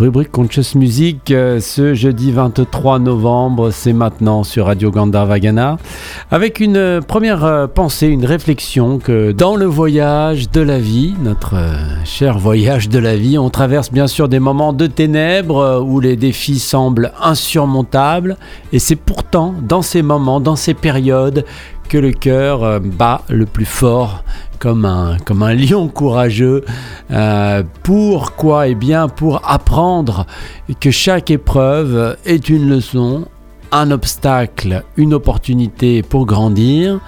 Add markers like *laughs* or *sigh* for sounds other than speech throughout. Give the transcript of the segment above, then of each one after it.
Rubrique Conscious Music euh, ce jeudi 23 novembre, c'est maintenant sur Radio Gandharvagana, avec une euh, première euh, pensée, une réflexion que dans le voyage de la vie, notre cher voyage de la vie, on traverse bien sûr des moments de ténèbres où les défis semblent insurmontables, et c'est pourtant dans ces moments, dans ces périodes, que le cœur bat le plus fort comme un, comme un lion courageux. Euh, pourquoi? Eh bien, pour apprendre que chaque épreuve est une leçon, un obstacle, une opportunité pour grandir.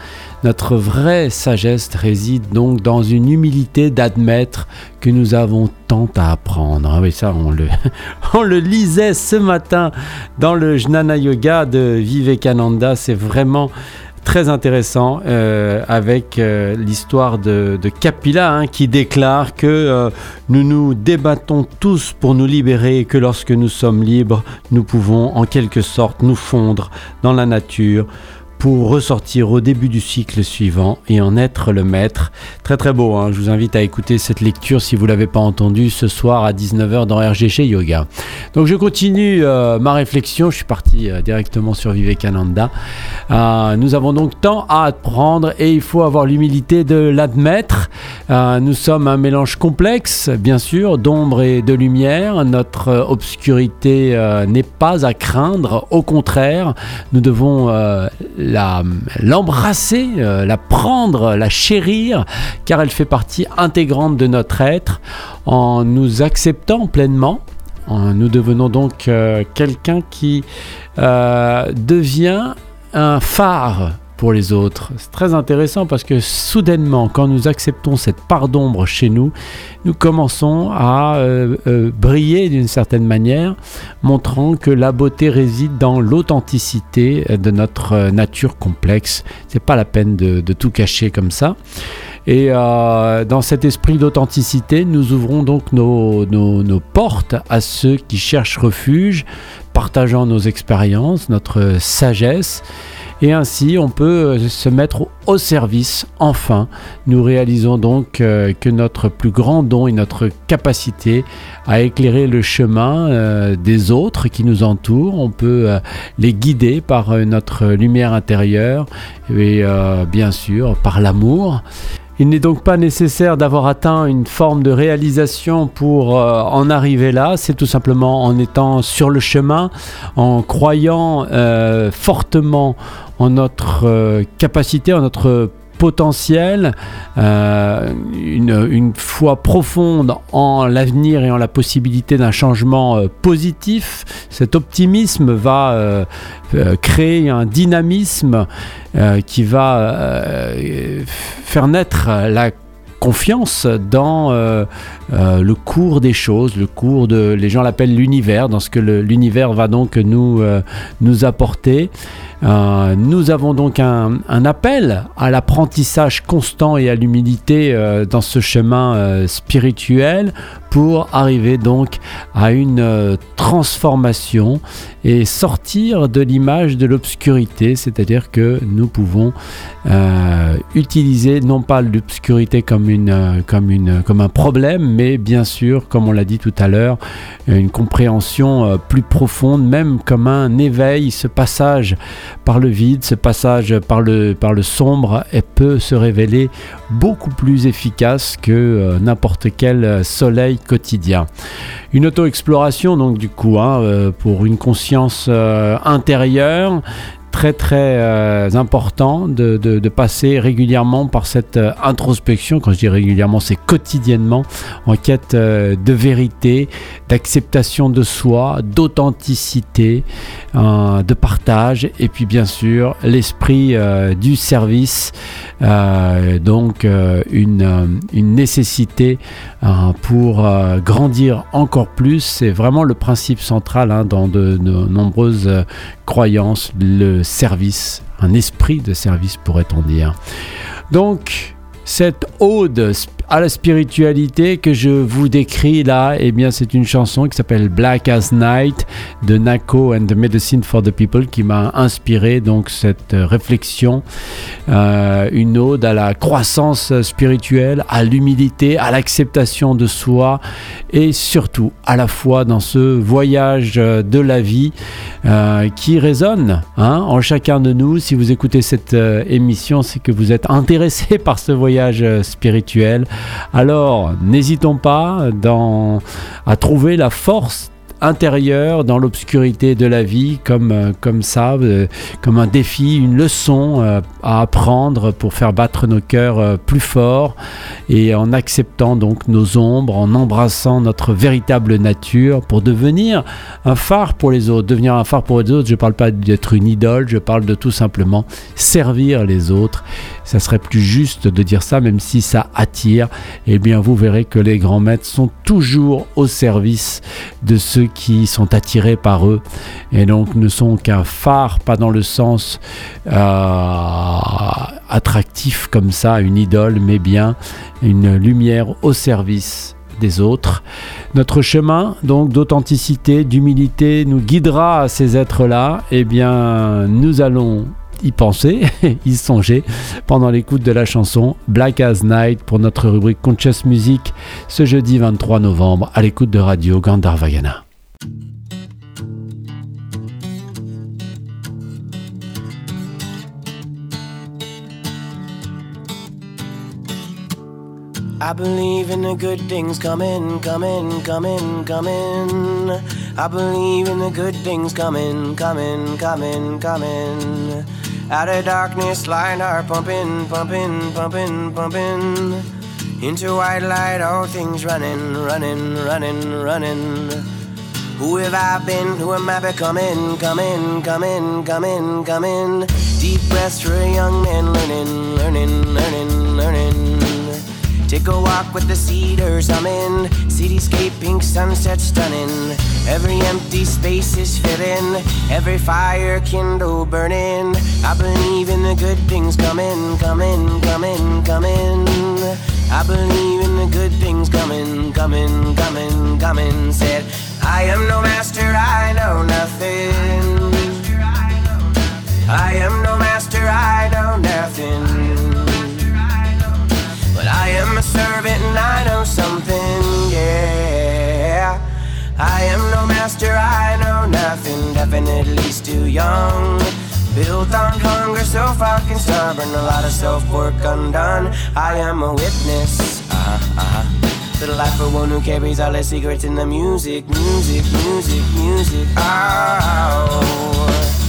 Notre vraie sagesse réside donc dans une humilité d'admettre que nous avons tant à apprendre. Ah oui, ça, on le, *laughs* on le lisait ce matin dans le Jnana Yoga de Vivekananda. C'est vraiment très intéressant euh, avec euh, l'histoire de, Kapila hein, qui déclare que euh, nous nous débattons tous pour nous libérer et que lorsque nous sommes libres, nous pouvons en quelque sorte nous fondre dans la nature pour ressortir au début du cycle suivant et en être le maître. Très très beau, hein. je vous invite à écouter cette lecture si vous ne l'avez pas entendu ce soir à 19h dans RGC Yoga. Donc je continue euh, ma réflexion, je suis parti euh, directement sur Vivekananda. Euh, nous avons donc tant à apprendre et il faut avoir l'humilité de l'admettre. nous sommes un mélange complexe, bien sûr, d'ombre et de lumière. Notre obscurité n'est pas à craindre, au contraire, nous devons l'embrasser, euh, la prendre, la chérir, car elle fait partie intégrante de notre être. En nous acceptant pleinement, nous devenons donc euh, quelqu'un qui euh, devient un phare les autres. C'est très intéressant parce que soudainement, quand nous acceptons cette part d'ombre chez nous, nous commençons à euh, euh, briller d'une certaine manière, montrant que la beauté réside dans l'authenticité de notre nature complexe. C'est pas la peine de, tout cacher comme ça. Et euh, dans cet esprit d'authenticité, nous ouvrons donc nos, portes à ceux qui cherchent refuge, partageant nos expériences, notre sagesse. Et ainsi, on peut euh, se mettre au service, enfin. Nous réalisons donc euh, que notre plus grand don et notre capacité à éclairer le chemin euh, des autres qui nous entourent, on peut les guider par notre lumière intérieure et bien sûr par l'amour. Il n'est donc pas nécessaire d'avoir atteint une forme de réalisation pour euh, en arriver là, c'est tout simplement en étant sur le chemin, en croyant euh, fortement en notre euh, capacité, en notre potentiel, euh, une, foi profonde en l'avenir et en la possibilité d'un changement euh, positif. Cet optimisme va euh, créer un dynamisme qui va faire naître la confiance dans le cours des choses, le cours de, les gens l'appellent l'univers, dans ce que l'univers va donc nous, nous apporter. Euh, nous avons donc un, appel à l'apprentissage constant et à l'humilité euh, dans ce chemin euh, spirituel pour arriver donc à une transformation et sortir de l'image de l'obscurité, c'est-à-dire que nous pouvons utiliser non pas l'obscurité comme, une, comme, une, comme un problème, mais bien sûr, comme on l'a dit tout à l'heure, une compréhension plus profonde, même comme un éveil, ce passage par le vide, ce passage par le, par le sombre et peut se révéler beaucoup plus efficace que euh, n'importe quel soleil quotidien. Une auto-exploration donc du coup hein, euh, pour une conscience euh, intérieure très très euh, important de, de, passer régulièrement par cette euh, introspection. Quand je dis régulièrement, c'est quotidiennement en quête euh, de vérité, d'acceptation de soi, d'authenticité, de partage et puis bien sûr l'esprit du service. donc une, une, nécessité pour grandir encore plus. C'est vraiment le principe central hein, dans de, de nombreuses croyances, le service, un esprit de service pourrait-on dire. Donc, cette ode à la spiritualité que je vous décris là, eh bien, c'est une chanson qui s'appelle Black as Night de Nako and the Medicine for the People qui m'a inspiré donc cette réflexion, euh, une ode à la croissance spirituelle, à l'humilité, à l'acceptation de soi et surtout à la fois dans ce voyage de la vie euh, qui résonne hein, en chacun de nous. Si vous écoutez cette euh, émission, c'est que vous êtes intéressé *laughs* par ce voyage spirituel. Alors, n'hésitons pas à trouver la force intérieur dans l'obscurité de la vie comme, euh, comme ça, euh, comme un défi, une leçon euh, à apprendre pour faire battre nos cœurs plus fort et en acceptant donc nos ombres, en embrassant notre véritable nature pour devenir un phare pour les autres. Devenir un phare pour les autres, je ne parle pas d'être une idole, je parle de tout simplement servir les autres. Ça serait plus juste de dire ça, même si ça attire. Eh bien, vous verrez que les grands maîtres sont toujours au service de ceux qui sont attirés par eux et donc ne sont qu'un phare, pas dans le sens euh, attractif comme ça, une idole, mais bien une lumière au service des autres. Notre chemin donc d'authenticité, d'humilité nous guidera à ces êtres-là. Eh bien, nous allons y penser, *laughs* y songer pendant l'écoute de la chanson Black as Night pour notre rubrique Conscious Music ce jeudi 23 novembre à l'écoute de Radio Gandharvagana. I believe in the good things coming, coming, coming, coming. I believe in the good things coming, coming, coming, coming. Out of darkness, light are pumping, pumping, pumping, pumping. Into white light, all things running, running, running, running. Who have I been? Who am I becoming? Coming, coming, coming, coming. Deep breaths for a young man, learning, learning, learning, learning. Take a walk with the cedars, I'm in. Cityscape, pink sunset stunning. Every empty space is filling. Every fire kindle burning. I believe in the good things coming, coming, coming, coming. I believe in the good things coming, coming, coming, coming. Said, I am no master, I know nothing. Master, I know nothing, definitely still young. Built on hunger, so fucking stubborn, a lot of self work undone. I am a witness, uh huh, uh huh. To the life of one who carries all the secrets in the music, music, music, music. Oh.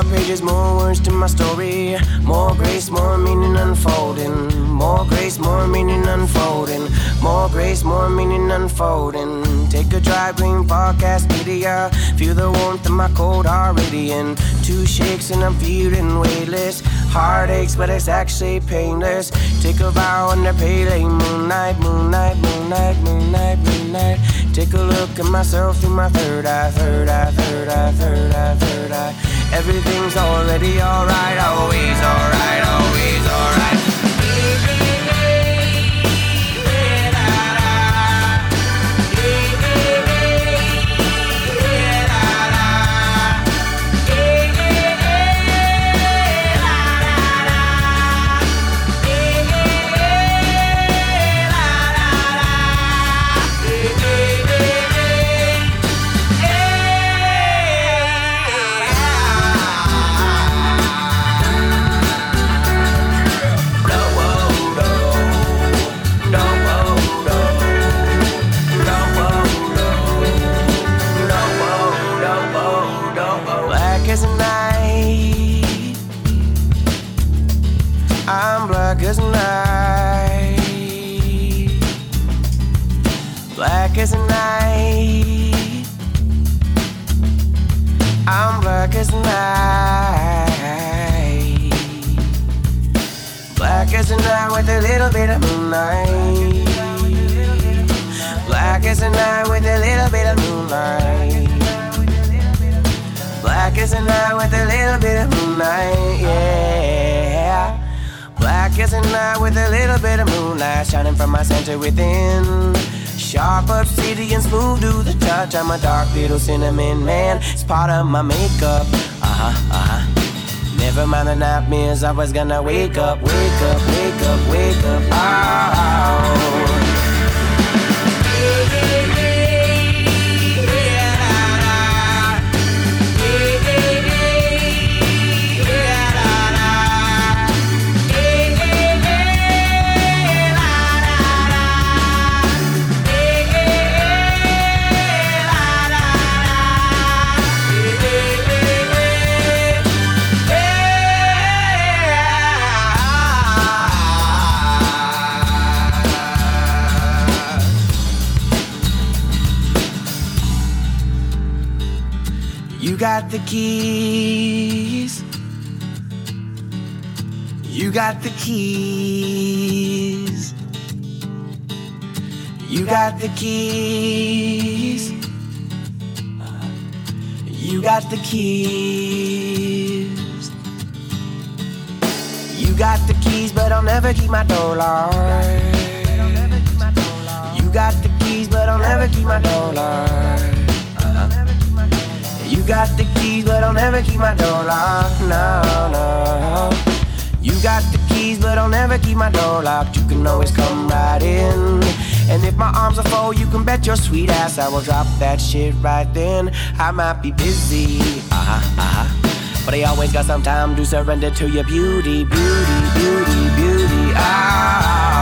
More pages, more words to my story. More grace, more meaning unfolding. More grace, more meaning unfolding. More grace, more meaning unfolding. Take a dry green podcast media. Feel the warmth of my cold already in. Two shakes and I'm feeling weightless. Heartaches, but it's actually painless. Take a vow under pale moonlight, moonlight, moonlight, moonlight, moonlight. Take a look at myself through my third eye, third eye, third eye, third eye, third eye. Everything's already alright, always alright, always Black as a night with a little bit of moonlight. Black as a night with a little bit of moonlight. Black as a night with a little bit of moonlight, yeah. Black as a night with a little bit of moonlight shining from my center within. Sharp obsidian, smooth to the touch. I'm a dark little cinnamon man. It's part of my makeup. Uh huh, uh huh. Never mind the nightmares. I was gonna wake up, wake up, wake up, wake up. Oh. Got the keys. You got the keys. You got the keys. You got the keys. You got the keys, but I'll never keep my door locked. You got the keys, but I'll never keep my door locked. You got the keys, but I'll never keep my door locked. No, no. You got the keys, but I'll never keep my door locked. You can always come right in. And if my arms are full, you can bet your sweet ass I will drop that shit right then. I might be busy, uh huh, uh huh. But I always got some time to surrender to your beauty, beauty, beauty, beauty. Oh.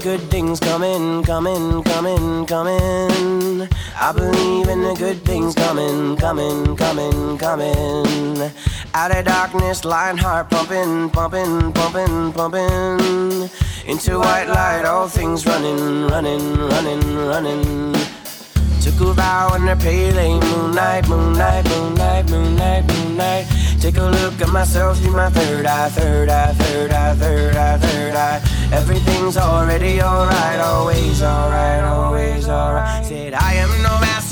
Good things coming, coming, coming, coming. I believe in the good things coming, coming, coming, coming. Out of darkness, lion heart pumping, pumping, pumping, pumping. Into white light, all things running, running, running, running. Took a vow under pale moonlight, moonlight, moonlight, moonlight, moonlight. Take a look at myself through my third eye, third eye, third eye, third eye, third eye. Everything's already alright, always alright, always alright. Said I am no master,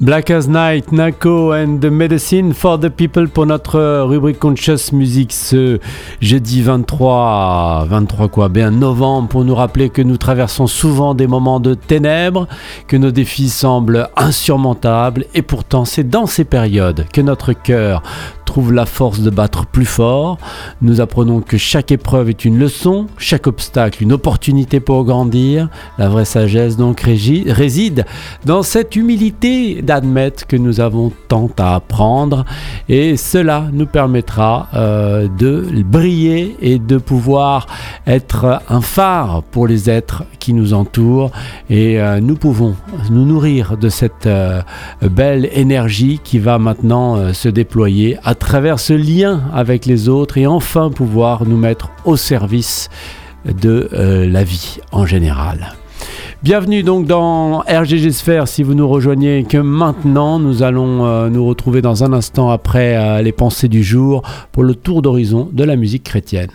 Black as Night, Nako and the Medicine for the People pour notre rubrique Conscious Music ce jeudi 23, 23 quoi, bien novembre pour nous rappeler que nous traversons souvent des moments de ténèbres, que nos défis semblent insurmontables et pourtant c'est dans ces périodes que notre cœur trouve la force de battre plus fort. Nous apprenons que chaque épreuve est une leçon, chaque obstacle une opportunité pour grandir. La vraie sagesse donc réside dans cette humilité d'admettre que nous avons tant à apprendre et cela nous permettra euh, de briller et de pouvoir être un phare pour les êtres qui nous entourent et euh, nous pouvons nous nourrir de cette euh, belle énergie qui va maintenant se déployer à travers ce lien avec les autres et enfin pouvoir nous mettre au service de euh, la vie en général. Bienvenue donc dans RGG Sphère si vous nous rejoignez que maintenant nous allons euh, nous retrouver dans un instant après euh, les pensées du jour pour le tour d'horizon de la musique chrétienne.